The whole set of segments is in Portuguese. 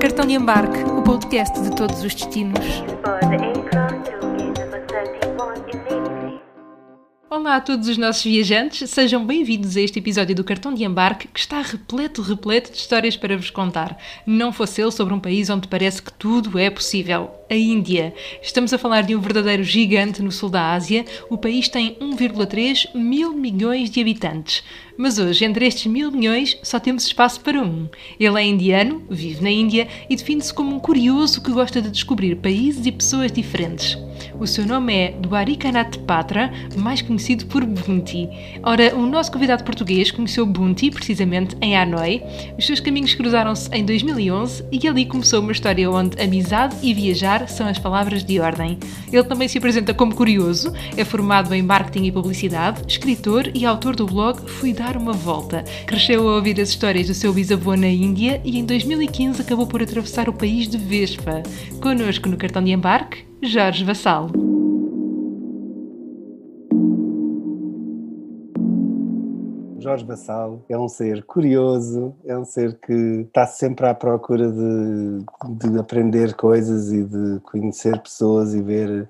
Cartão de embarque, o podcast de todos os destinos. Olá a todos os nossos viajantes, sejam bem-vindos a este episódio do Cartão de Embarque que está repleto, repleto de histórias para vos contar. Não fosse ele sobre um país onde parece que tudo é possível. A Índia. Estamos a falar de um verdadeiro gigante no sul da Ásia. O país tem 1,3 mil milhões de habitantes. Mas hoje, entre estes mil milhões, só temos espaço para um. Ele é indiano, vive na Índia e define-se como um curioso que gosta de descobrir países e pessoas diferentes. O seu nome é Dwarikanath Patra, mais conhecido por Bunti. Ora, o nosso convidado português conheceu Bunti, precisamente em Hanoi. Os seus caminhos cruzaram-se em 2011 e ali começou uma história onde amizade e viajar são as palavras de ordem. Ele também se apresenta como curioso, é formado em marketing e publicidade, escritor e autor do blog Fui Dar Uma Volta. Cresceu a ouvir as histórias do seu bisavô na Índia e em 2015 acabou por atravessar o país de Vespa. Connosco no cartão de embarque, Jorge Vassalo. Jorge Bassal é um ser curioso, é um ser que está sempre à procura de, de aprender coisas e de conhecer pessoas e ver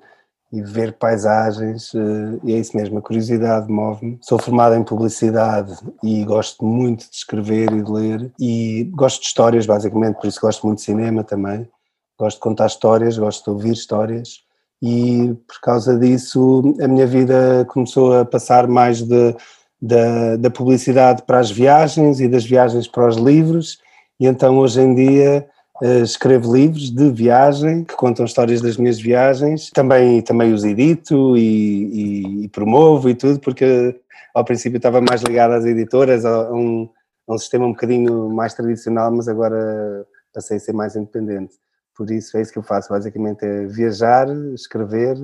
e ver paisagens, eh, e é isso mesmo, a curiosidade move-me. Sou formado em publicidade e gosto muito de escrever e de ler, e gosto de histórias, basicamente, por isso gosto muito de cinema também. Gosto de contar histórias, gosto de ouvir histórias, e por causa disso a minha vida começou a passar mais de da, da publicidade para as viagens e das viagens para os livros, e então hoje em dia uh, escrevo livros de viagem que contam histórias das minhas viagens, também, também os edito e, e, e promovo e tudo, porque ao princípio estava mais ligado às editoras, a um, a um sistema um bocadinho mais tradicional, mas agora passei a ser mais independente. Por isso é isso que eu faço, basicamente é viajar, escrever,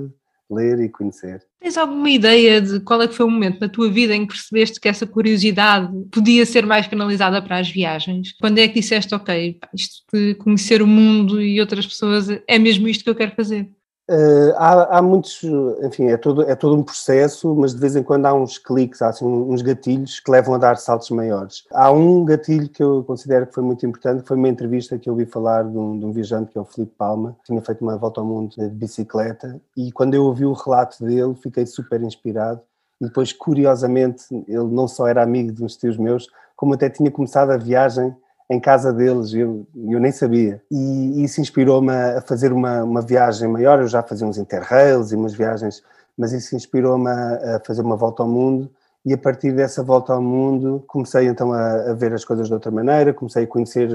ler e conhecer. Tens alguma ideia de qual é que foi o momento na tua vida em que percebeste que essa curiosidade podia ser mais canalizada para as viagens? Quando é que disseste, ok, isto de conhecer o mundo e outras pessoas é mesmo isto que eu quero fazer? Uh, há, há, muitos, enfim, é todo, é todo um processo, mas de vez em quando há uns cliques, há assim, uns gatilhos que levam a dar saltos maiores. Há um gatilho que eu considero que foi muito importante, que foi uma entrevista que eu ouvi falar de um, de um viajante que é o Felipe Palma, que tinha feito uma volta ao mundo de bicicleta, e quando eu ouvi o relato dele fiquei super inspirado, e depois, curiosamente, ele não só era amigo de uns tios meus, como até tinha começado a viagem em casa deles, eu, eu nem sabia. E isso inspirou-me a fazer uma, uma viagem maior, eu já fazia uns interrails e umas viagens, mas isso inspirou-me a, a fazer uma volta ao mundo. E a partir dessa volta ao mundo comecei então a, a, ver as coisas de outra maneira, comecei a conhecer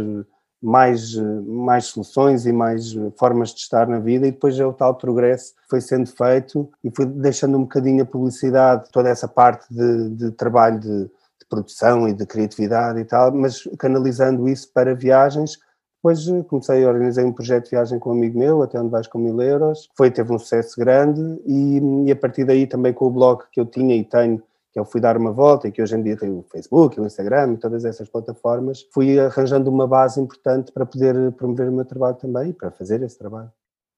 mais, mais soluções e mais formas de estar na vida. E depois é o tal progresso que foi sendo feito e fui deixando um bocadinho a publicidade, toda essa parte de, de trabalho de produção e de criatividade e tal, mas canalizando isso para viagens. Depois eh, comecei a organizar um projeto de viagem com um amigo meu, até onde vais com mil euros. Foi, teve um sucesso grande e, e, a partir daí também com o blog que eu tinha e tenho, que eu fui dar uma volta e que hoje em dia tenho o Facebook, o Instagram e todas essas plataformas, fui arranjando uma base importante para poder promover o meu trabalho também e para fazer esse trabalho.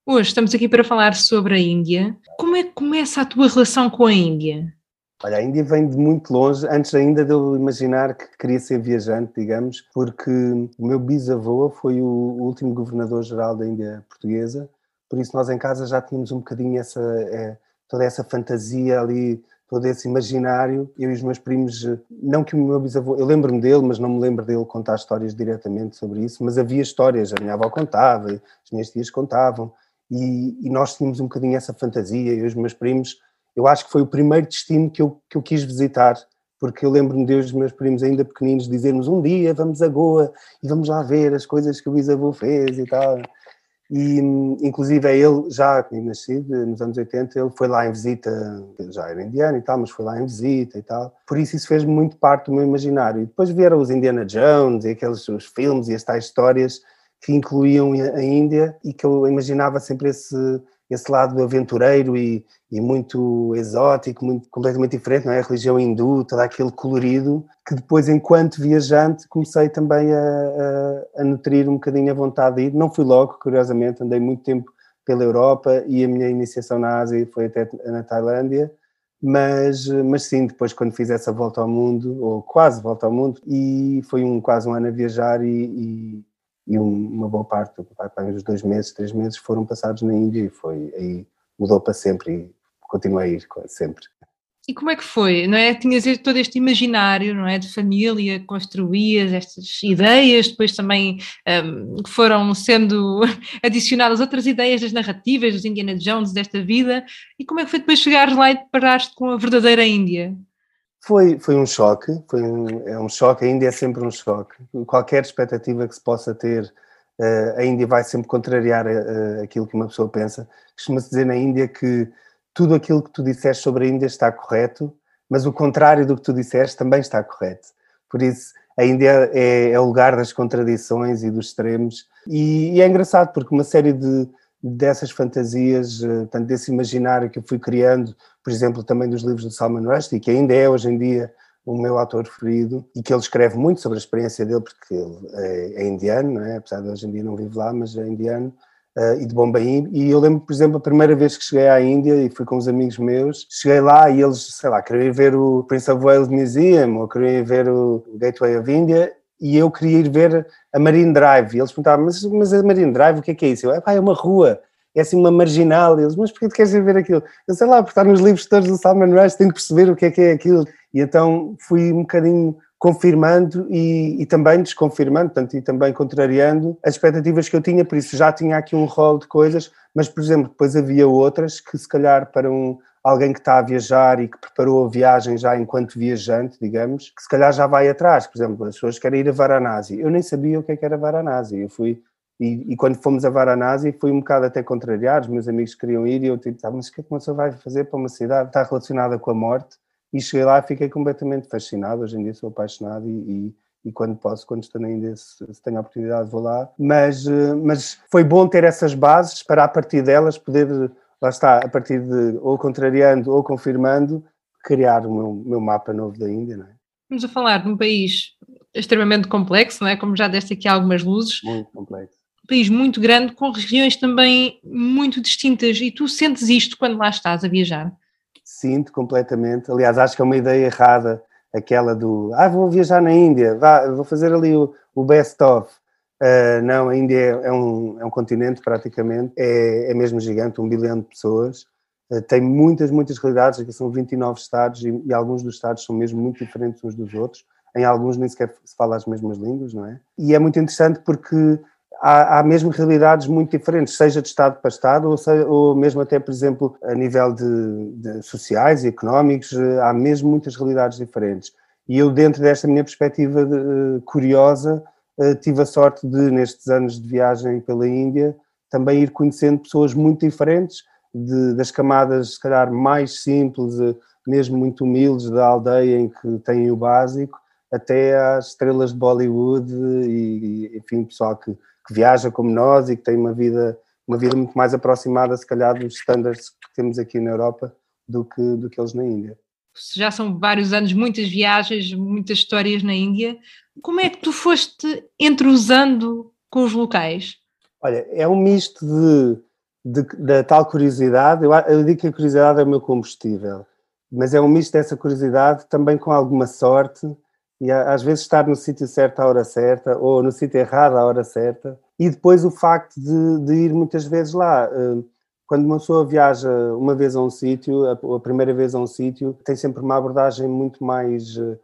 Hoje estamos aqui para falar sobre a Índia. Como é que começa a tua relação com a Índia? Olha, a Índia vem de muito longe, antes ainda de eu imaginar que queria ser viajante, digamos, porque o meu bisavô foi o último governador-geral da Índia portuguesa, por isso nós em casa já tínhamos um bocadinho essa, é, toda essa fantasia ali, todo esse imaginário. Eu e os meus primos, não que o meu bisavô, eu lembro-me dele, mas não me lembro dele contar histórias diretamente sobre isso, mas havia histórias, a minha avó contava, as minhas tias contavam, e, e nós tínhamos um bocadinho essa fantasia, eu e os meus primos eu acho que foi o primeiro destino que eu, que eu quis visitar, porque eu lembro-me de os meus primos ainda pequeninos dizermos um dia vamos a Goa e vamos lá ver as coisas que o bisavô fez e tal. E inclusive é ele, já nascido nos anos 80, ele foi lá em visita, já era indiano e tal, mas foi lá em visita e tal. Por isso isso fez muito parte do meu imaginário. E depois vieram os Indiana Jones e aqueles os filmes e as tais histórias que incluíam a Índia e que eu imaginava sempre esse esse lado aventureiro e, e muito exótico, muito, completamente diferente, não é? A religião hindu, todo aquele colorido, que depois, enquanto viajante, comecei também a, a, a nutrir um bocadinho a vontade de ir. Não fui logo, curiosamente, andei muito tempo pela Europa e a minha iniciação na Ásia foi até na Tailândia, Mas, mas sim, depois quando fiz essa volta ao mundo, ou quase volta ao mundo, e foi um, quase um ano a viajar e, e, e uma boa parte, uns dois meses, três meses foram passados na Índia e foi aí mudou para sempre e continuei a ir sempre. E como é que foi? Não é? Tinhas todo este imaginário, não é, de família, construías estas ideias, depois também um, foram sendo adicionadas outras ideias das narrativas dos Indiana Jones desta vida. E como é que foi depois chegares lá e deparaste com a verdadeira Índia? Foi, foi um choque, foi um, é um choque, a Índia é sempre um choque. Qualquer expectativa que se possa ter, uh, a Índia vai sempre contrariar uh, aquilo que uma pessoa pensa. Costuma-se dizer na Índia que tudo aquilo que tu disseste sobre a Índia está correto, mas o contrário do que tu disseste também está correto. Por isso, a Índia é, é o lugar das contradições e dos extremos. E, e, é engraçado porque uma série de dessas fantasias, eh, tanto desse imaginário que eu fui criando, por exemplo, também dos livros do Salman Rushdie, que ainda é hoje em dia o meu autor preferido e que ele escreve muito sobre a experiência dele, porque ele é, é indiano, é? apesar de hoje em dia não vive lá, mas é indiano uh, e de Bombaim. E eu lembro, por exemplo, a primeira vez que cheguei à Índia e fui com uns amigos meus, cheguei lá e eles, sei lá, queriam ver o Prince of Wales Museum ou queriam ver o Gateway of India e eu queria ir ver a Marine Drive. E eles perguntavam, mas, mas a Marine Drive, o que é que é isso? Eu, é uma rua, é assim uma marginal. E eles, mas porquê tu queres ir ver aquilo? Eu sei lá, porque está nos livros todos do Salman Rushdie, tenho que perceber o que é que é aquilo. E então fui um bocadinho confirmando e, e, também desconfirmando, portanto, e também contrariando as expectativas que eu tinha, por isso já tinha aqui um rol de coisas, mas, por exemplo, depois havia outras que, se calhar, para um, alguém que está a viajar e que preparou a viagem já enquanto viajante, digamos, que se calhar já vai atrás, por exemplo, as pessoas querem ir a Varanasi, eu nem sabia o que, é que era Varanasi, eu fui, e, e, quando fomos a Varanasi fui um bocado até contrariado, os meus amigos queriam ir e eu tipo, ah, mas o que é que uma pessoa vai fazer para uma cidade que está relacionada com a morte? E cheguei lá e fiquei completamente fascinado. Hoje em dia sou apaixonado e, e, e quando posso, quando estou se, se, tenho a oportunidade, vou lá. Mas, eh, mas foi bom ter essas bases para, a partir delas, poder, lá está, a partir de ou contrariando ou confirmando, criar o meu, meu mapa novo da Índia. Não é? Vamos a falar de um país extremamente complexo, não é? Como já deste aqui algumas luzes. Muito complexo. Um país muito grande, com regiões também muito distintas. E tu sentes isto quando lá estás a viajar? Sinto completamente. Aliás, acho que é uma ideia errada aquela do ah, vou viajar na Índia, vá, vou fazer ali o, o best of. Uh, não, a Índia é, é, um, é um continente praticamente, é, é mesmo gigante, um bilhão de pessoas, uh, tem muitas, muitas realidades, aqui são 29 estados e, e, alguns dos estados são mesmo muito diferentes uns dos outros, em alguns nem sequer se fala as mesmas línguas, não é? E é muito interessante porque há, há mesmo realidades muito diferentes, seja de Estado para Estado, ou, seja, ou mesmo até, por exemplo, a nível de, de sociais e económicos, eh, há mesmo muitas realidades diferentes. E eu, dentro desta minha perspectiva de, uh, curiosa, tive a sorte de, nestes anos de viagem pela Índia, também ir conhecendo pessoas muito diferentes, de, das camadas, se calhar, mais simples, uh, mesmo muito humildes, da aldeia em que têm o básico, até às estrelas de Bollywood e, enfim, pessoal que que viaja como nós e que tem uma vida, uma vida muito mais aproximada, se calhar, dos estándares que temos aqui na Europa do que, do que eles na Índia. Já são vários anos, muitas viagens, muitas histórias na Índia. Como é que tu foste entrosando com os locais? Olha, é um misto de, de, da tal curiosidade. Eu, eu digo que a curiosidade é o meu combustível, mas é um misto dessa curiosidade também com alguma sorte e às vezes estar no sítio certo à hora certa ou no sítio errado à hora certa e depois o facto de, de, ir muitas vezes lá. Eh, quando uma pessoa viaja uma vez a um sítio, a, primeira vez a um sítio, tem sempre uma abordagem muito mais uh,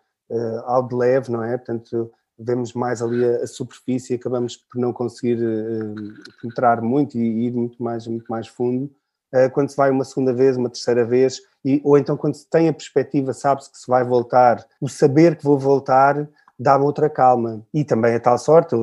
ao de leve, não é? Portanto, vemos mais ali a, a superfície e acabamos por não conseguir uh, penetrar muito e ir muito mais, muito mais fundo. Uh, quando se vai uma segunda vez, uma terceira vez, e, ou então quando se tem a perspectiva, sabe-se que se vai voltar, o saber que vou voltar dá-me outra calma. E também a tal sorte,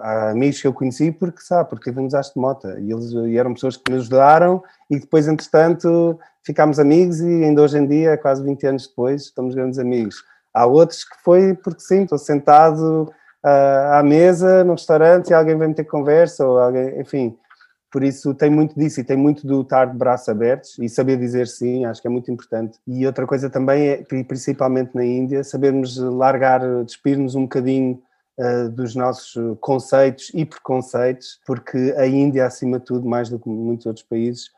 há amigos que eu conheci porque, sabe, porque tivemos de moto e eles e eram pessoas que nos ajudaram e depois, entretanto, ficámos amigos e ainda hoje em dia, quase 20 anos depois, estamos grandes amigos. Há outros que foi porque sim, estou sentado uh, à mesa no restaurante e alguém vem ter conversa ou alguém, enfim, por isso tem muito disso e tem muito do estar de braços abertos e saber dizer sim, acho que é muito importante. E outra coisa também é, principalmente na Índia, sabermos largar, despir-nos um bocadinho uh, dos nossos conceitos e preconceitos, porque a Índia, acima de tudo, mais do que muitos outros países,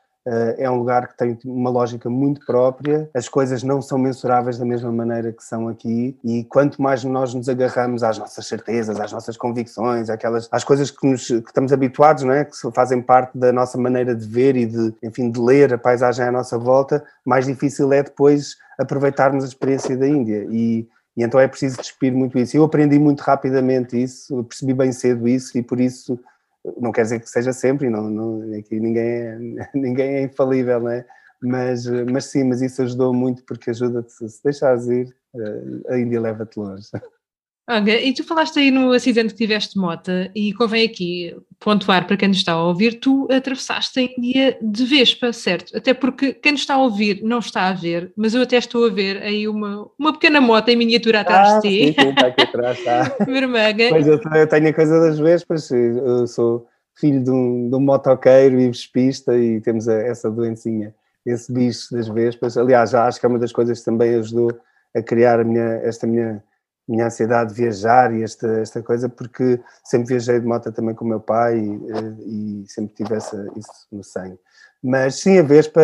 é um lugar que tem uma lógica muito própria, as coisas não são mensuráveis da mesma maneira que são aqui, e quanto mais nós nos agarramos às nossas certezas, às nossas convicções, àquelas, às coisas que, nos, que estamos habituados, não é? que fazem parte da nossa maneira de ver e de, enfim, de ler a paisagem à nossa volta, mais difícil é depois aproveitarmos a experiência da Índia. E, e então é preciso despir muito isso. Eu aprendi muito rapidamente isso, percebi bem cedo isso, e por isso não quer dizer que seja sempre, não, não, aqui ninguém é, ninguém é infalível, não é? Mas, mas sim, mas isso ajudou muito porque ajuda-te, se deixares ir, eh, a Índia leva-te longe. Olha, e tu falaste aí no acidente que tiveste de moto, e convém aqui pontuar para quem nos está a ouvir, tu atravessaste a Índia de Vespa, certo? Até porque quem nos está a ouvir não está a ver, mas eu até estou a ver aí uma, uma pequena moto em miniatura atrás ah, de ti. Sim, sim, está aqui atrás, está. Vermelha. Pois eu, eu, tenho a coisa das Vespas, eu sou filho de um, de um motoqueiro e vespista e temos a, essa doencinha, esse bicho das Vespas. Aliás, já acho que é uma das coisas que também ajudou a criar a minha, esta minha minha ansiedade de viajar e esta, esta coisa, porque sempre viajei de moto também com o meu pai e, eh, e sempre tive essa, isso no sangue. Mas sim, a Vespa,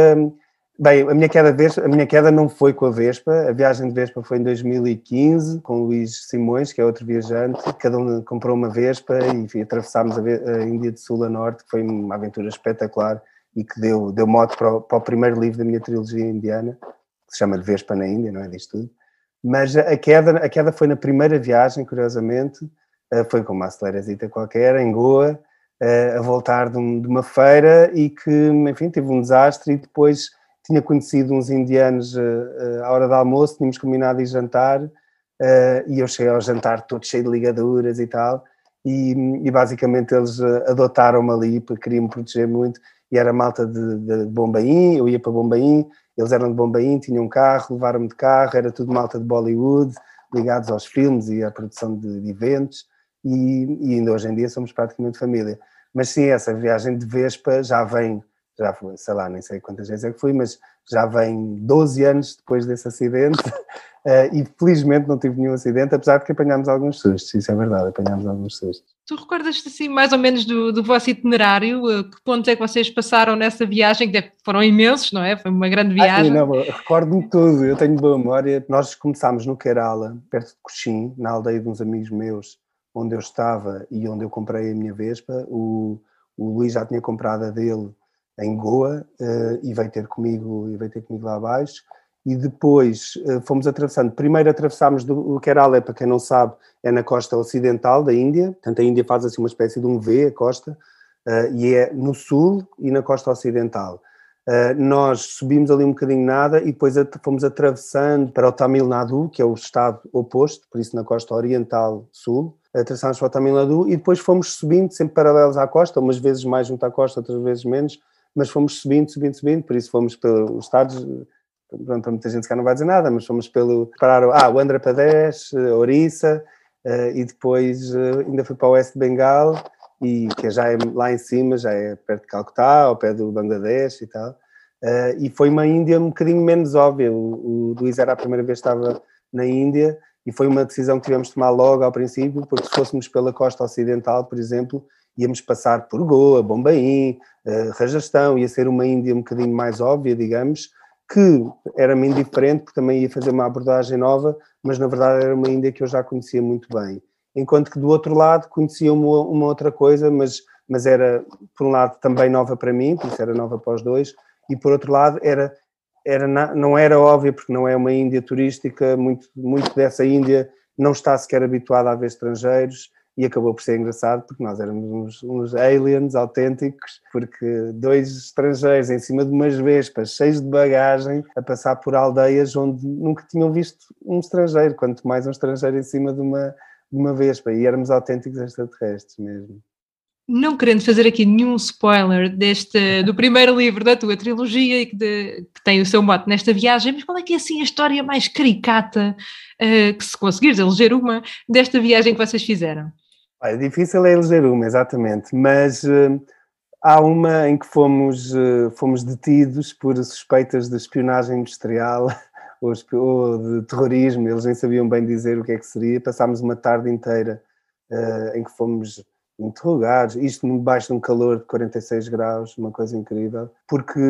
bem, a minha, queda Vespa, a minha queda não foi com a Vespa, a viagem de Vespa foi em 2015, com o Luís Simões, que é outro viajante, cada um comprou uma Vespa e enfim, atravessámos a, Índia de sul a norte, que foi uma aventura espetacular e que deu, deu moto para o, para o primeiro livro da minha trilogia indiana, que se chama De Vespa na Índia, não é disto tudo. Mas a queda, a queda foi na primeira viagem, curiosamente, eh, foi com uma acelerazita qualquer, em Goa, eh, a voltar de, uma feira e que, enfim, teve um desastre e depois tinha conhecido uns indianos eh, à hora do almoço, tínhamos combinado ir jantar e eu cheguei ao jantar todo cheio de ligaduras e tal e, e basicamente eles adotaram-me ali porque queriam me proteger muito e era malta de, de Bombaim, eu ia para Bombaim, eles eram de Bombaim, tinham um carro, levaram-me de carro, era tudo malta de Bollywood, ligados aos filmes e à produção de, de eventos, e, e, ainda hoje em dia somos praticamente família. Mas sim, essa viagem de Vespa já vem, já foi, sei lá, nem sei quantas vezes é que fui, mas já vem 12 anos depois desse acidente, uh, e felizmente não tive nenhum acidente, apesar de que apanhámos alguns sustos, isso é verdade, apanhámos alguns sustos. Tu recordas-te assim mais ou menos do, do vosso itinerário? Que pontos é que vocês passaram nessa viagem? Que foram imensos, não é? Foi uma grande viagem. Ah, sim, não, recordo-me tudo, eu tenho boa memória. Nós começámos no Kerala, perto de Cochim, na aldeia de uns amigos meus, onde eu estava e onde eu comprei a minha Vespa. O, o Luís já tinha comprado a dele em Goa uh, e veio ter comigo e veio ter comigo lá abaixo e depois uh, fomos atravessando. Primeiro atravessámos do, Kerala, para quem não sabe, é na costa ocidental da Índia, portanto a Índia faz assim uma espécie de um V, a costa, uh, e é no sul e na costa ocidental. Uh, nós subimos ali um bocadinho nada e depois fomos atravessando para o Tamil Nadu, que é o estado oposto, por isso na costa oriental sul, atravessámos para o Tamil Nadu e depois fomos subindo, sempre paralelos à costa, umas vezes mais junto à costa, outras vezes menos, mas fomos subindo, subindo, subindo, por isso fomos pelos estados pronto, para muita gente cá não vai dizer nada, mas fomos pelo, pararam, ah, o Andhra Pradesh, eh, Orissa, uh, e depois uh, ainda fui para o Oeste de Bengal, e que já é lá em cima, já é perto de Calcutá, ao pé do Bangladesh e tal, e foi uma Índia um bocadinho menos óbvia, o, o Luís era a primeira vez que estava na Índia, e foi uma decisão que tivemos de tomar logo ao princípio, porque se fôssemos pela costa ocidental, por exemplo, íamos passar por Goa, Bombaim, uh, Rajastão, ia ser uma Índia um bocadinho mais óbvia, digamos, que era-me indiferente, porque também ia fazer uma abordagem nova, mas na verdade era uma Índia que eu já conhecia muito bem. Enquanto que do outro lado conhecia uma, uma outra coisa, mas, mas era, por um lado, também nova para mim, por isso era nova para os dois, e por outro lado era, era não era óbvio, porque não é uma Índia turística, muito, muito dessa Índia não está sequer habituada a ver estrangeiros, e acabou por ser engraçado porque nós éramos uns, uns, aliens autênticos, porque dois estrangeiros em cima de umas vespas cheios de bagagem a passar por aldeias onde nunca tinham visto um estrangeiro, quanto mais um estrangeiro em cima de uma, de uma vespa, e éramos autênticos extraterrestres mesmo. Não querendo fazer aqui nenhum spoiler deste, do primeiro livro da tua trilogia e que, de, que tem o seu mote nesta viagem, mas qual é que é assim a história mais caricata, uh, que se conseguires eleger uma, desta viagem que vocês fizeram? É difícil é eleger uma, exatamente, mas uh, há uma em que fomos, uh, fomos detidos por suspeitas de espionagem industrial ou, ou, de terrorismo, eles nem sabiam bem dizer o que é que seria. Passámos uma tarde inteira uh, em que fomos interrogados, isto debaixo de um calor de 46 graus, uma coisa incrível, porque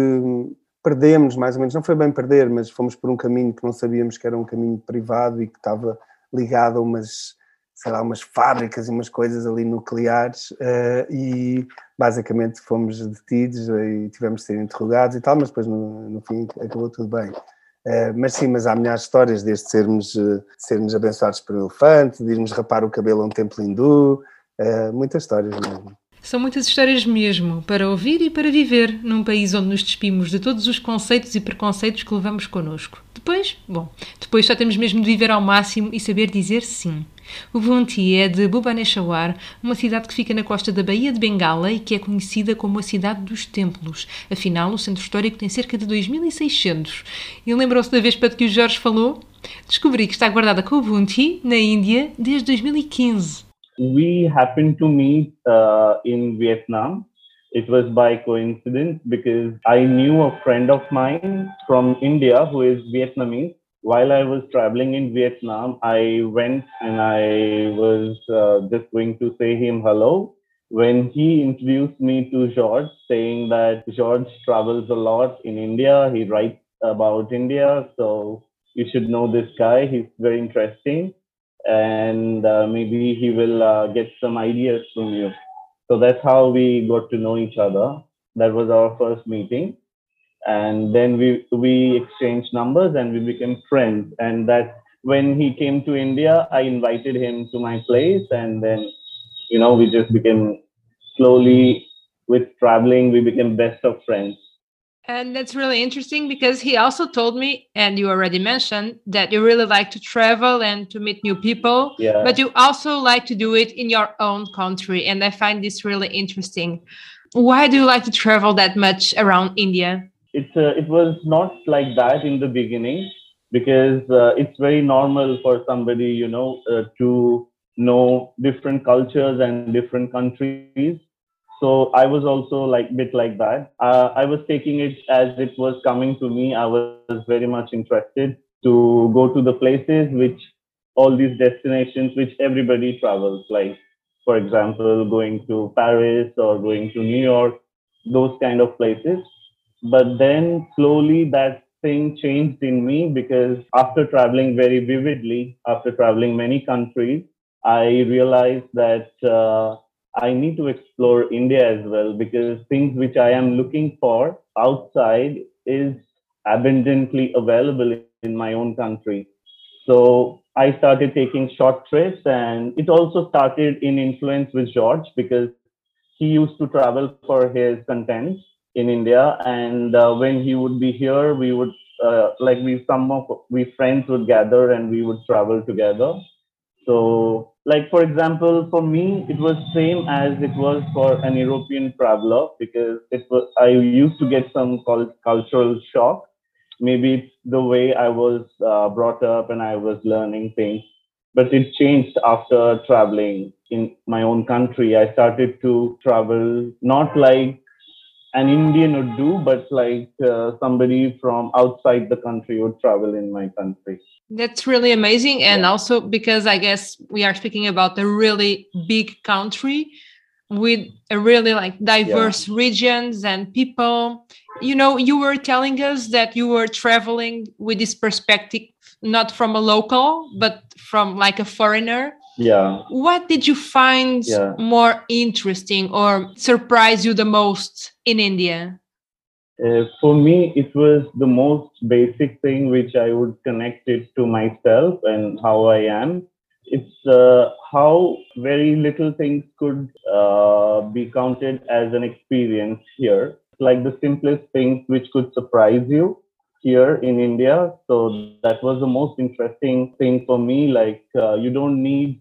perdemos mais ou menos, não foi bem perder, mas fomos por um caminho que não sabíamos que era um caminho privado e que estava ligado a umas, sei lá, umas fábricas e umas coisas ali nucleares uh, e basicamente fomos detidos e tivemos de ser interrogados e tal, mas depois no, no fim acabou tudo bem. Uh, mas sim, mas há milhares de histórias desde sermos, uh, sermos abençoados por um elefante, de irmos rapar o cabelo a um templo hindu, muitas histórias mesmo. São muitas histórias mesmo, para ouvir e para viver, num país onde nos despimos de todos os conceitos e preconceitos que levamos connosco. Depois, bom, depois só temos mesmo de viver ao máximo e saber dizer sim. O Bunti é de Bhubaneswar, uma cidade que fica na costa da Baía de Bengala e que é conhecida como a Cidade dos Templos. Afinal, o centro histórico tem cerca de 2600. E lembrou-se da vez para que o Jorge falou? Descobri que está guardada com o Bunti, na Índia, desde 2015. we happened to meet uh, in Vietnam. It was by coincidence because I knew a friend of mine from India who is Vietnamese. While I was traveling in Vietnam, I went and I was uh, just going to say him hello. When he introduced me to George, saying that George travels a lot in India, he writes about India, so you should know this guy. He's very interesting and uh, maybe he will uh, get some ideas from you. So that's how we got to know each other. That was our first meeting, and then we we exchanged numbers and we became friends. And that when he came to India, I invited him to my place, and then you know we just became slowly with traveling we became best of friends and that's really interesting because he also told me, and you already mentioned, that you really like to travel and to meet new people. Yeah. But you also like to do it in your own country. And I find this really interesting. Why do you like to travel that much around India? It's uh, it was not like that in the beginning because uh, it's very normal for somebody, you know, uh, to know different cultures and different countries so I was also like bit like that. Uh, I was taking it as it was coming to me. I was very much interested to go to the places which all these destinations which everybody travels, like for example, going to Paris or going to New York, those kind of places. But then slowly that thing changed in me because after traveling very vividly, after traveling many countries, I realized that uh, I need to explore India as well because things which I am looking for outside is abundantly available in my own country. So I started taking short trips, and it also started in influence with George because he used to travel for his content in India, and uh, when he would be here, we would uh, like we some of we friends would gather and we would travel together. So like for example for me it was same as it was for an european traveler because it was i used to get some cultural shock maybe it's the way i was uh, brought up and i was learning things but it changed after traveling in my own country i started to travel not like an Indian would do, but like uh, somebody from outside the country would travel in my country. That's really amazing. And yeah. also because I guess we are speaking about a really big country with a really like diverse yeah. regions and people. You know, you were telling us that you were traveling with this perspective, not from a local, but from like a foreigner yeah what did you find yeah. more interesting or surprise you the most in india uh, for me it was the most basic thing which i would connect it to myself and how i am. It's uh, how very little things could uh, be counted as an experience here. Like the simplest things which could surprise you here in india. So that was the most interesting thing for me. Like uh, you don't need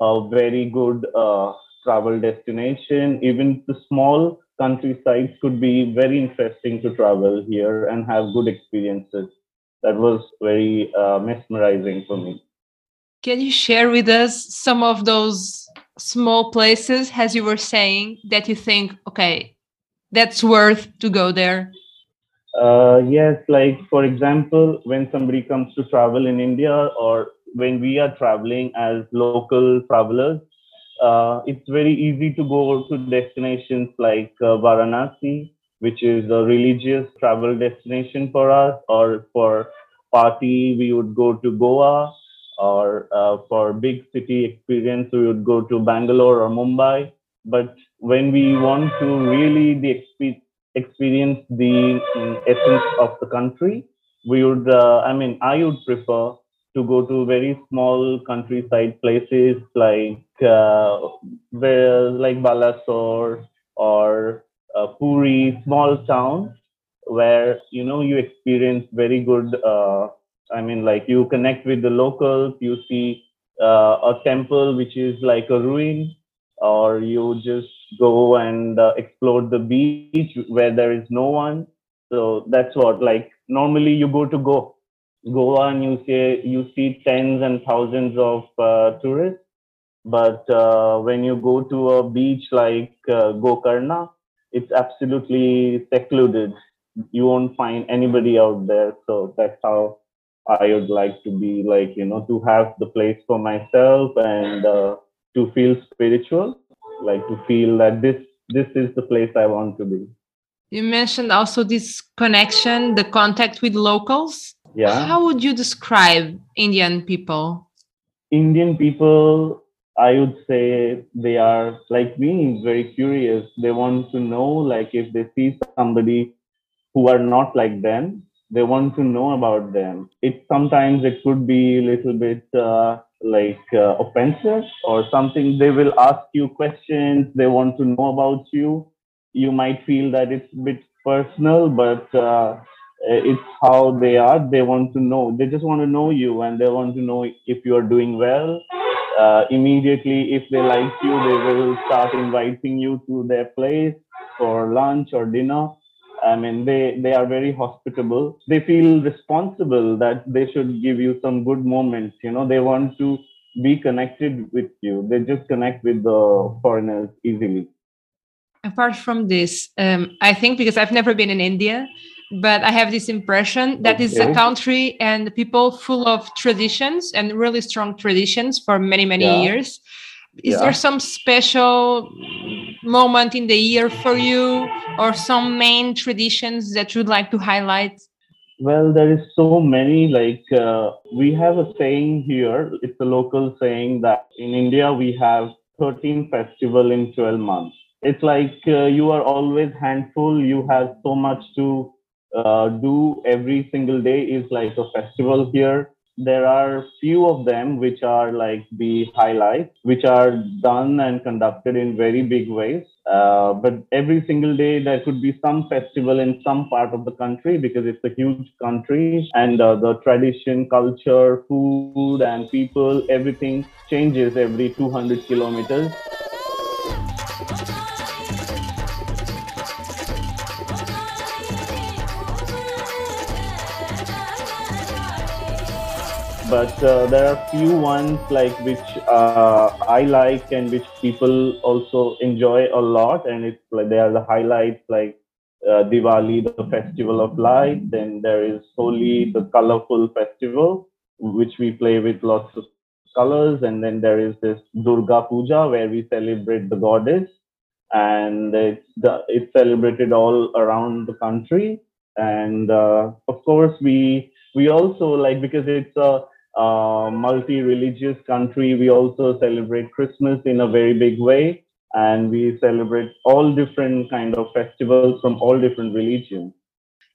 a very good uh, travel destination. Even the small countrysides could be very interesting to travel here and have good experiences. That was very uh, mesmerizing for me. Can you share with us some of those small places, as you were saying, that you think, okay, that's worth to go there? Uh, yes, like for example, when somebody comes to travel in India or when we are traveling as local travelers, uh, it's very easy to go to destinations like uh, Varanasi, which is a religious travel destination for us, or for party, we would go to Goa, or uh, for big city experience, we would go to Bangalore or Mumbai. But when we want to really the exp- experience the um, essence of the country, we would, uh, I mean, I would prefer to go to very small countryside places like uh, where like Balasore or uh, Puri, small towns where you know you experience very good. Uh, I mean, like you connect with the locals, you see uh, a temple which is like a ruin, or you just go and uh, explore the beach where there is no one. So that's what like normally you go to go Goa and you see you see tens and thousands of uh, tourists, but uh, when you go to a beach like uh, Gokarna, it's absolutely secluded. You won't find anybody out there. So that's how I would like to be like you know to have the place for myself and uh, to feel spiritual, like to feel that this this is the place I want to be. You mentioned also this connection, the contact with locals. Yeah. How would you describe Indian people? Indian people, I would say they are like me, very curious. They want to know, like, if they see somebody who are not like them, they want to know about them. It sometimes it could be a little bit uh, like uh, offensive or something. They will ask you questions. They want to know about you. You might feel that it's a bit personal, but uh, it's how they are. They want to know. They just want to know you, and they want to know if you are doing well. Uh, immediately, if they like you, they will start inviting you to their place for lunch or dinner. I mean, they they are very hospitable. They feel responsible that they should give you some good moments. You know, they want to be connected with you. They just connect with the foreigners easily. Apart from this, um, I think because I've never been in India, but I have this impression that it's a country and people full of traditions and really strong traditions for many, many Yeah. years. Is Yeah. there some special moment in the year for you or some main traditions that you'd like to highlight? Well, there is so many. Like uh, we have a saying here. It's a local saying that in India we have 13 festival in 12 months. It's like uh, you are always handful. You have so much to uh, do. Every single day is like a festival here. There are few of them which are like the highlights, which are done and conducted in very big ways. Uh, but every single day there could be some festival in some part of the country because it's a huge country and uh, the tradition, culture, food, and people, everything changes every 200 kilometers. But uh, there are few ones like which uh, I like and which people also enjoy a lot, and it's like they are the highlights like uh, Diwali, the festival of light. Then there is Holi, the colorful festival, which we play with lots of colors, and then there is this Durga Puja where we celebrate the goddess, and it's the, it's celebrated all around the country, and uh, of course we we also like because it's a uh, multi-religious country. We also celebrate Christmas in a very big way, and we celebrate all different kind of festivals from all different religions.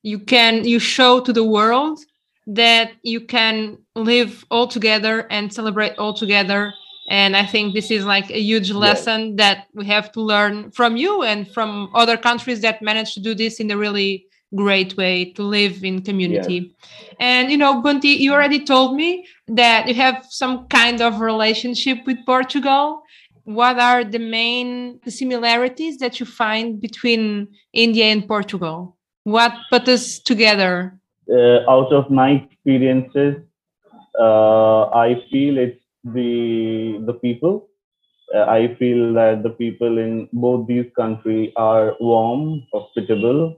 You can you show to the world that you can live all together and celebrate all together. And I think this is like a huge lesson that we have to learn from you and from other countries that manage to do this in a really great way to live in community. And you know, Bunty, you already told me that you have some kind of relationship with Portugal. What are the main similarities that you find between India and Portugal? What put us together? Uh, out of my experiences, uh, I feel it's the the people. Uh, I feel that the people in both these countries are warm, hospitable,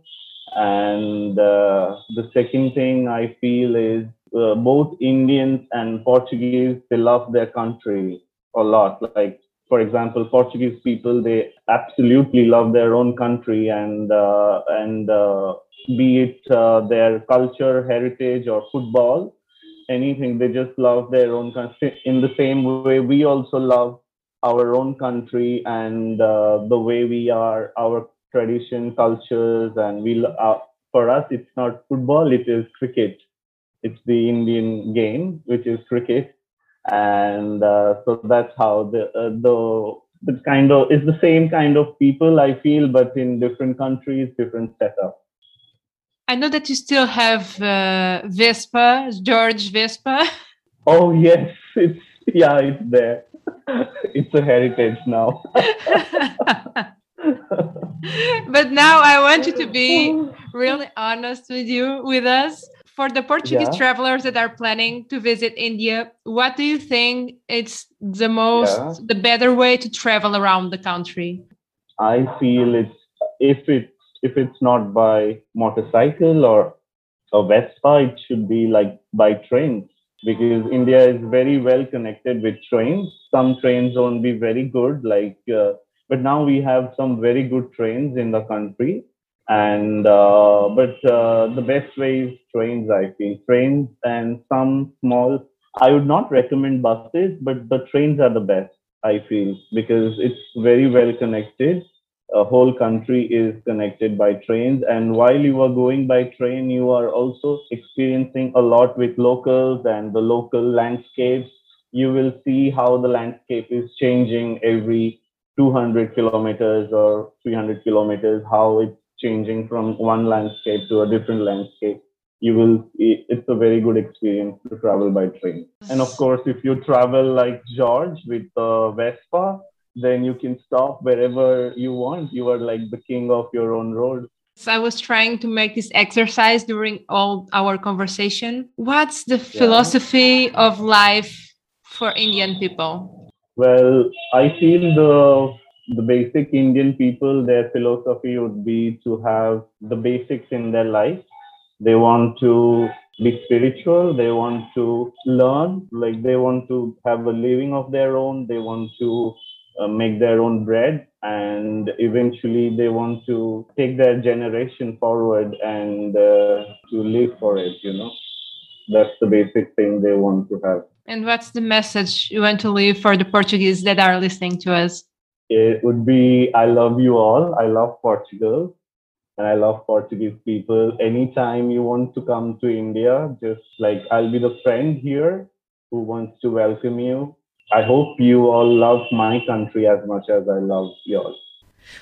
and uh, the second thing I feel is uh, both Indians and Portuguese they love their country a lot. Like for example, Portuguese people they absolutely love their own country and uh, and uh, be it uh, their culture, heritage, or football, anything they just love their own country. In the same way, we also love our own country and uh, the way we are, our tradition, cultures, and we. Uh, for us, it's not football; it is cricket. It's the Indian game, which is cricket and uh, so that's how the uh, the the kind of it's the same kind of people I feel, but in different countries, different setup. I know that you still have uh, Vespa, George Vespa. Oh yes, it's yeah, it's there. it's a heritage now. but now I want you to be really honest with you with us for the Portuguese yeah. travelers that are planning to visit India, what do you think it's the most yeah. the better way to travel around the country? I feel it's if it if it's not by motorcycle or a Vespa, it should be like by trains because India is very well connected with trains. Some trains won't be very good, like uh, but now we have some very good trains in the country. And uh, but uh, the best way is trains i feel trains and some small i would not recommend buses but the trains are the best i feel because it's very well connected. A whole country is connected by trains. And while you are going by train you are also experiencing a lot with locals and the local landscapes. You will see how the landscape is changing every 200 kilometers or 300 kilometers how it's changing from one landscape to a different landscape. You will it's a very good experience to travel by train. And of course if you travel like george with uh, vespa then you can stop wherever you want. You are like the king of your own road. So I was trying to make this exercise during all our conversation. What's the philosophy of life for Indian people? Well, I feel the the basic Indian people, their philosophy would be to have the basics in their life. They want to be spiritual. They want to learn, like they want to have a living of their own. They want to uh, make their own bread, and eventually they want to take their generation forward and uh, to live for it. You know, that's the basic thing they want to have. And what's the message you want to leave for the Portuguese that are listening to us? it would be I love you all. I love Portugal and I love Portuguese people. Anytime you want to come to India, just like I'll be the friend here who wants to welcome you. I hope you all love my country as much as I love yours.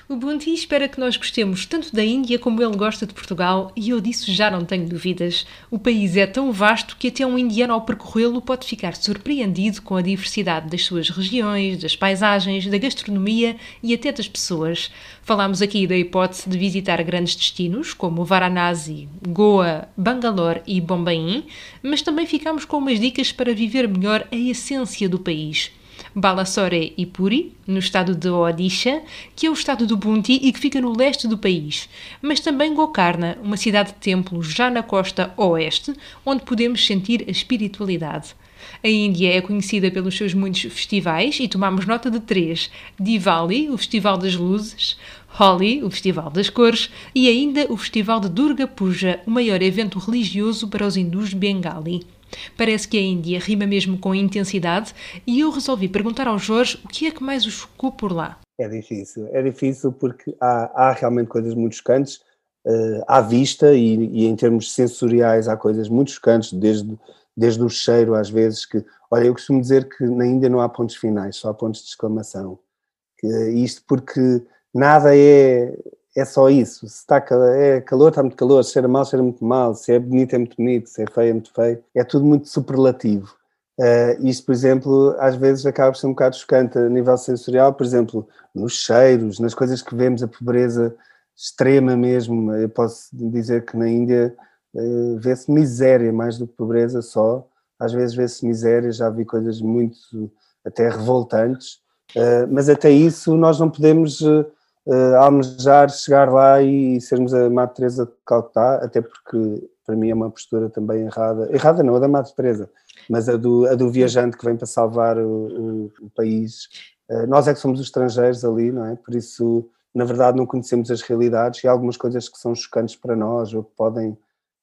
O Bunty espera que nós gostemos tanto da Índia como ele gosta de Portugal e eu disso já não tenho dúvidas. O país é tão vasto que até um indiano ao percorrê-lo pode ficar surpreendido com a diversidade das suas regiões, das paisagens, da gastronomia e até das pessoas. Falámos aqui da hipótese de visitar grandes destinos como Varanasi, Goa, Bangalore e Bombaim, mas também ficámos com umas dicas para viver melhor a essência do país. Balasore e Puri, no estado de Odisha, que é o estado do Bunti e que fica no leste do país, mas também Gokarna, uma cidade-templo já na costa oeste, onde podemos sentir a espiritualidade. A Índia é conhecida pelos seus muitos festivais e tomamos nota de três: Diwali, o Festival das Luzes, Holi, o Festival das Cores, e ainda o Festival de Durga Puja, o maior evento religioso para os hindus bengali. Parece que a Índia rima mesmo com intensidade e eu resolvi perguntar ao Jorge o que é que mais o chocou por lá. É difícil, é difícil porque há, há realmente coisas muito chocantes uh, à vista e, e, em termos sensoriais há coisas muito chocantes, desde, desde o cheiro às vezes que, olha, eu costumo dizer que na Índia não há pontos finais, só há pontos de exclamação. Que, isto porque nada é, é só isso. Se está é calor, está muito calor. Se cheira mal, cheira muito mal. Se é bonito, é muito bonito. Se é feio, é muito feio. É tudo muito superlativo. Uh, isto, por exemplo, às vezes acaba por ser um bocado chocante a nível sensorial, por exemplo, nos cheiros, nas coisas que vemos, a pobreza extrema mesmo. Eu posso dizer que na Índia uh, vê-se miséria mais do que pobreza só. Às vezes vê-se miséria, já vi coisas muito até revoltantes, uh, mas até isso nós não podemos uh, almejar chegar lá e sermos a Madre Teresa de Calcutá, até porque para mim é uma postura também errada, errada não, a da Madre Teresa, mas a do, a do viajante que vem para salvar o, o, o país Uh, nós é que somos os estrangeiros ali, não é? Por isso, na verdade, não conhecemos as realidades e algumas coisas que são chocantes para nós ou que podem,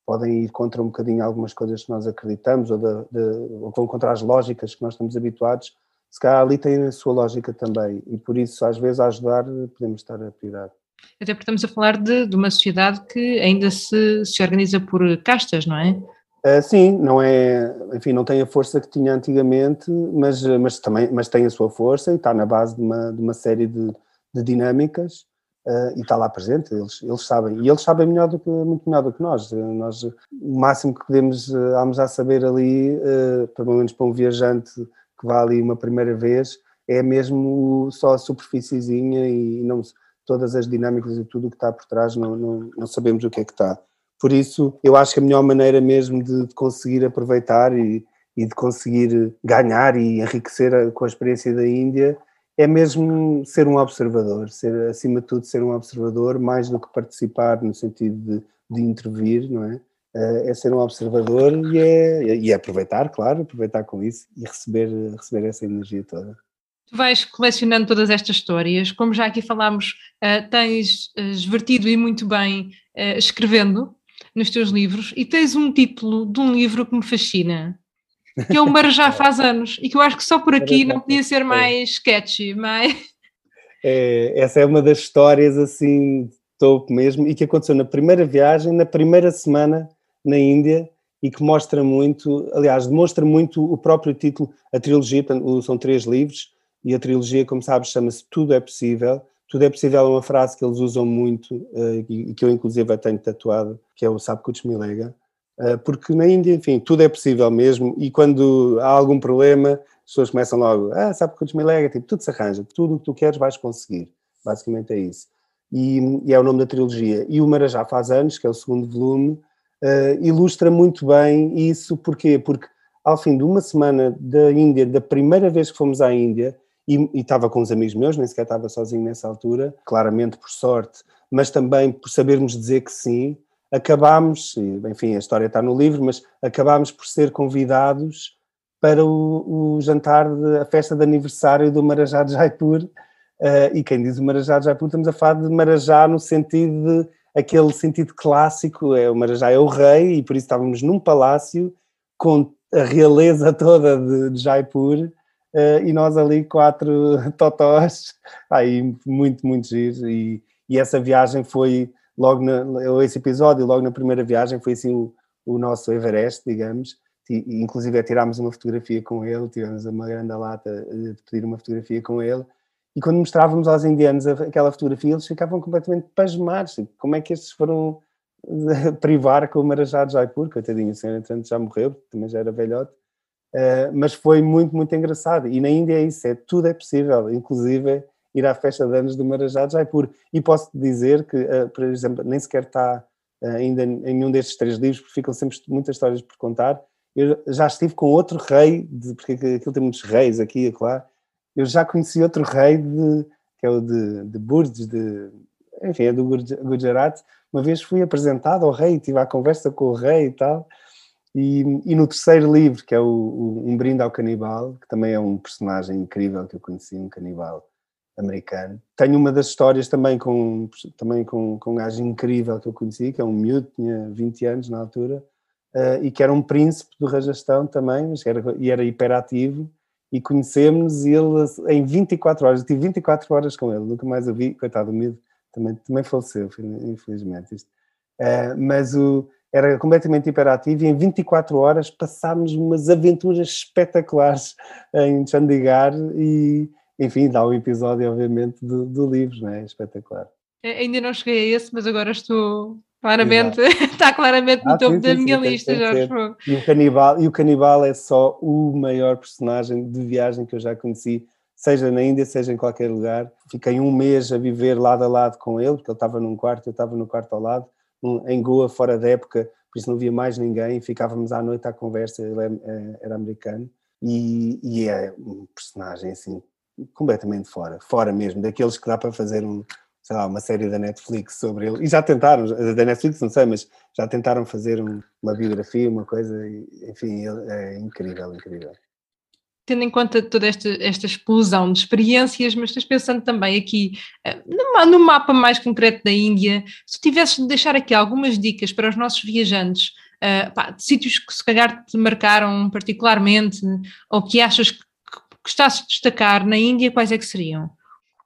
podem ir contra um bocadinho algumas coisas que nós acreditamos ou, de, de, ou vão contra as lógicas que nós estamos habituados. Se calhar ali tem a sua lógica também e por isso, às vezes, a ajudar, podemos estar a prioridade. Até porque estamos a falar de, de uma sociedade que ainda se, se organiza por castas, não é? Uh, sim, não é, enfim, não tem a força que tinha antigamente, mas, mas também, mas tem a sua força e está na base de uma, de uma série de, de dinâmicas uh, e está lá presente, eles, eles sabem, e eles sabem melhor do que, muito melhor do que nós, nós o máximo que podemos uh, almojar saber ali, uh, pelo menos para um viajante que vá ali uma primeira vez, é mesmo só a superfíciezinha e não todas as dinâmicas e tudo o que está por trás, não, não, não sabemos o que é que está. Por isso, eu acho que a melhor maneira mesmo de, de conseguir aproveitar e, e, de conseguir ganhar e enriquecer a, com a experiência da Índia é mesmo ser um observador, ser acima de tudo ser um observador, mais do que participar no sentido de, de intervir, não é? Eh, é ser um observador e é, e é aproveitar, claro, aproveitar com isso e receber, receber essa energia toda. Tu vais colecionando todas estas histórias, como já aqui falámos, uh, tens uh, e muito bem escrevendo, nos teus livros e tens um título de um livro que me fascina, que é o Marajá faz anos, e que eu acho que só por aqui não podia ser mais sketchy, mais... É, essa é uma das histórias assim, topo mesmo, e que aconteceu na primeira viagem, na primeira semana na Índia, e que mostra muito, aliás, demonstra muito o próprio título, a trilogia, são três livros, e a trilogia, como sabes, chama-se Tudo é Possível, tudo é possível é uma frase que eles usam muito uh, e que eu inclusive tenho tatuado, que é o Sabe Milega, uh, porque na Índia, enfim, tudo é possível mesmo e quando há algum problema as pessoas começam logo, ah, Sabe Milega, tipo, tudo se arranja, tudo o que tu queres vais conseguir, basicamente é isso. E, e, é o nome da trilogia. E o Marajá faz anos, que é o segundo volume, uh, ilustra muito bem isso, porquê? Porque ao fim de uma semana da Índia, da primeira vez que fomos à Índia, e, estava com uns amigos meus, nem sequer estava sozinho nessa altura, claramente por sorte, mas também por sabermos dizer que sim, acabámos, enfim, a história está no livro, mas acabámos por ser convidados para o, o jantar, de, a festa de aniversário do Marajá de Jaipur, uh, e quem diz o Marajá de Jaipur, estamos a falar de Marajá no sentido de, aquele sentido clássico, é, o Marajá é o rei, e por isso estávamos num palácio com a realeza toda de, de Jaipur, uh, e nós ali quatro totós, aí muito, muito giro, e, e essa viagem foi logo, na, esse episódio, logo na primeira viagem, foi assim o, o nosso Everest, digamos, e, inclusive tirámos uma fotografia com ele, tivemos uma grande lata de pedir uma fotografia com ele, e quando mostrávamos aos indianos aquela fotografia, eles ficavam completamente pasmados, tipo, como é que estes foram privar com o Marajá de Jaipur, coitadinho, o senhor entretanto já morreu, também já era velhote, Uh, mas foi muito, muito engraçado. E na Índia é isso, é, tudo é possível, inclusive ir à festa de anos do Marajá de Jaipur. E posso dizer que, uh, por exemplo, nem sequer está uh, ainda em nenhum destes três livros, porque ficam sempre muitas histórias por contar. Eu já estive com outro rei, de, porque aquilo tem muitos reis aqui e lá. Eu já conheci outro rei, de, que é o de, de Burj, de, enfim, é do Gujarat. Uma vez fui apresentado ao rei, tive a conversa com o rei e tal. E, e, no terceiro livro, que é o, o, Um Brinde ao Canibal, que também é um personagem incrível que eu conheci, um canibal americano. Tenho uma das histórias também com, também com, com um gajo incrível que eu conheci, que é um miúdo, tinha 20 anos na altura, uh, e que era um príncipe do Rajastão também, mas era, e era hiperativo, e conhecemos e ele em 24 horas, eu tive 24 horas com ele, nunca mais o vi, coitado, o miúdo também, também faleceu, infelizmente. Uh, mas o era completamente hiperativo e em 24 horas passámos umas aventuras espetaculares em Chandigarh e, enfim, dá um episódio, obviamente, do, do livro, não é? Espetacular. Ainda não cheguei a esse, mas agora estou claramente, está claramente no ah, topo sim, da sim, minha sim, lista, Jorge E o, canibal, e o canibal é só o maior personagem de viagem que eu já conheci, seja na Índia, seja em qualquer lugar. Fiquei um mês a viver lado a lado com ele, porque ele estava num quarto, eu estava no quarto ao lado em Goa fora da época, por isso não via mais ninguém, ficávamos à noite à conversa, ele é, é, era americano, e, e, é um personagem assim, completamente fora, fora mesmo, daqueles que dá para fazer um, sei lá, uma série da Netflix sobre ele, e já tentaram, da Netflix não sei, mas já tentaram fazer um, uma biografia, uma coisa, enfim, é incrível, incrível. tendo em conta toda esta, esta explosão de experiências, mas estás pensando também aqui uh, no, no, mapa mais concreto da Índia, se tivesses de deixar aqui algumas dicas para os nossos viajantes, uh, pá, de sítios que se calhar te marcaram particularmente, ou que achas que gostasses de destacar na Índia, quais é que seriam?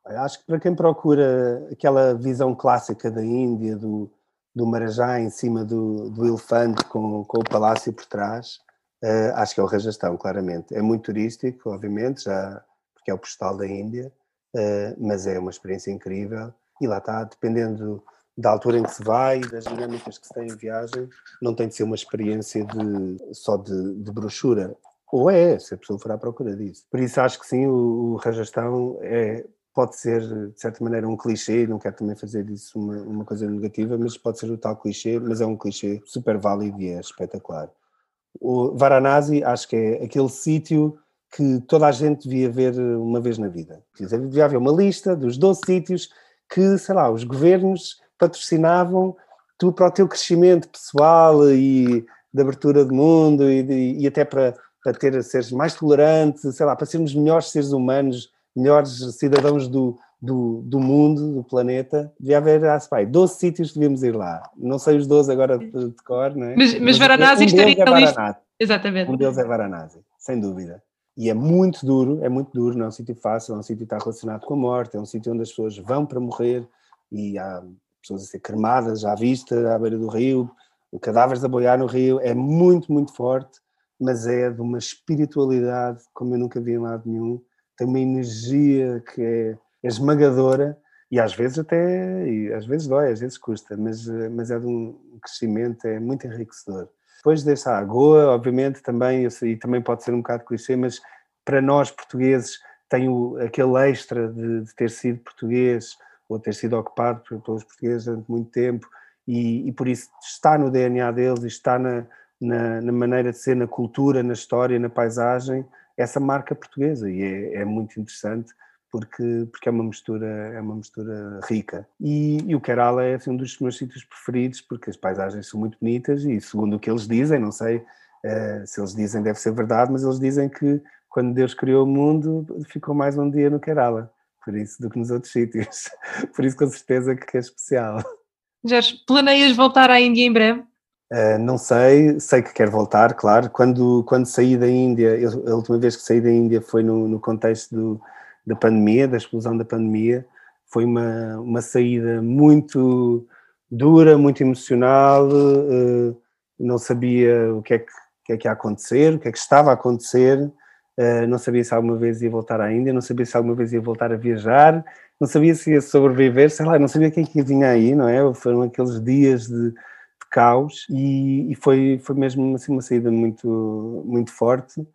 Acho que para quem procura aquela visão clássica da Índia, do, do Marajá em cima do, do elefante com, com o palácio por trás, uh, acho que é o Rajastão, claramente. É muito turístico, obviamente, já porque é o postal da Índia, uh, mas é uma experiência incrível. E lá está, dependendo da altura em que se vai e das dinâmicas que se tem em viagem, não tem de ser uma experiência de, só de, de brochura. Ou é, se a pessoa for à procura disso. Por isso acho que sim, o, o Rajastão é pode ser, de certa maneira, um clichê, não quero também fazer disso uma, uma coisa negativa, mas pode ser o tal clichê, mas é um clichê super válido e é espetacular. O Varanasi, acho que é aquele sítio que toda a gente devia ver uma vez na vida. Devia haver uma lista dos 12 sítios que, sei lá, os governos patrocinavam tu para o teu crescimento pessoal e de abertura de mundo e, de, e até para, para ter, seres mais tolerante, sei lá, para sermos melhores seres humanos melhores cidadãos do, do, do mundo, do planeta, devia haver, ah, pai, 12 sítios que devíamos ir lá. Não sei os 12 agora de, cor, não é? Mas, mas, mas Varanasi um estaria é Varanasi. Exatamente. Um deles é Varanasi, sem dúvida. E é muito duro, é muito duro, não é um sítio fácil, é um sítio que está relacionado com a morte, é um sítio onde as pessoas vão para morrer e há pessoas a ser cremadas à vista, à beira do rio, cadáveres a boiar no rio, é muito, muito forte, mas é de uma espiritualidade como eu nunca vi em lado nenhum tem uma energia que é, é esmagadora e às vezes até, e às vezes dói, às vezes custa, mas, mas é de um crescimento, é muito enriquecedor. Depois dessa Goa, obviamente, também, e também pode ser um bocado clichê, mas para nós portugueses tem o, aquele extra de, de, ter sido português ou ter sido ocupado pelos portugueses durante muito tempo e, e por isso está no DNA deles e está na, na, na, maneira de ser, na cultura, na história, na paisagem, essa marca portuguesa e é, é, muito interessante porque, porque é uma mistura é uma mistura rica. E, e o Kerala é assim, um dos meus sítios preferidos porque as paisagens são muito bonitas e segundo o que eles dizem não sei uh, se eles dizem deve ser verdade mas eles dizem que quando Deus criou o mundo ficou mais um dia no Kerala por isso do que nos outros sítios. Por isso com certeza que é especial. Jorge, planeias voltar à Índia em breve? Uh, não sei, sei que quero voltar, claro. Quando, quando saí da Índia, eu, a última vez que saí da Índia foi no, no contexto do, da pandemia, da explosão da pandemia. Foi uma, uma saída muito dura, muito emocional. Uh, não sabia o que é que, que, é que ia acontecer, o que é que estava a acontecer. Uh, não sabia se alguma vez ia voltar à Índia, não sabia se alguma vez ia voltar a viajar, não sabia se ia sobreviver, sei lá, não sabia quem é que vinha aí, não é? Foram aqueles dias de caos e, e, foi, foi mesmo assim uma saída muito, muito forte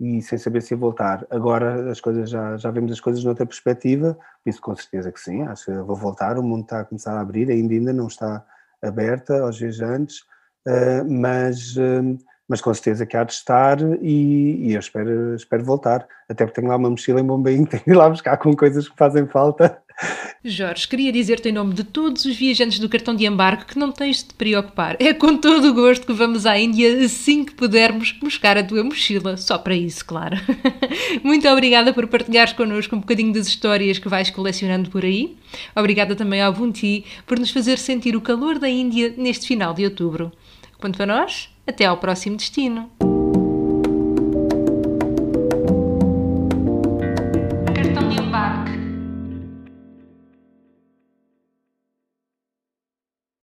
e sem saber se ia voltar. Agora as coisas já, já vemos as coisas noutra perspectiva, isso com certeza que sim, acho que vou voltar, o mundo está a começar a abrir, ainda, ainda não está aberta aos viajantes, uh, mas, uh, mas com certeza que há de estar e, e, eu espero, espero voltar, até porque tenho lá uma mochila em Bombaim, tenho de ir lá buscar com coisas que fazem falta Jorge, queria dizer-te em nome de todos os viajantes do cartão de embarque que não tens de te preocupar. É com todo o gosto que vamos à Índia assim que pudermos buscar a tua mochila. Só para isso, claro. Muito obrigada por partilhares connosco um bocadinho das histórias que vais colecionando por aí. Obrigada também ao Bunti por nos fazer sentir o calor da Índia neste final de outubro. Quanto a nós, até ao próximo destino.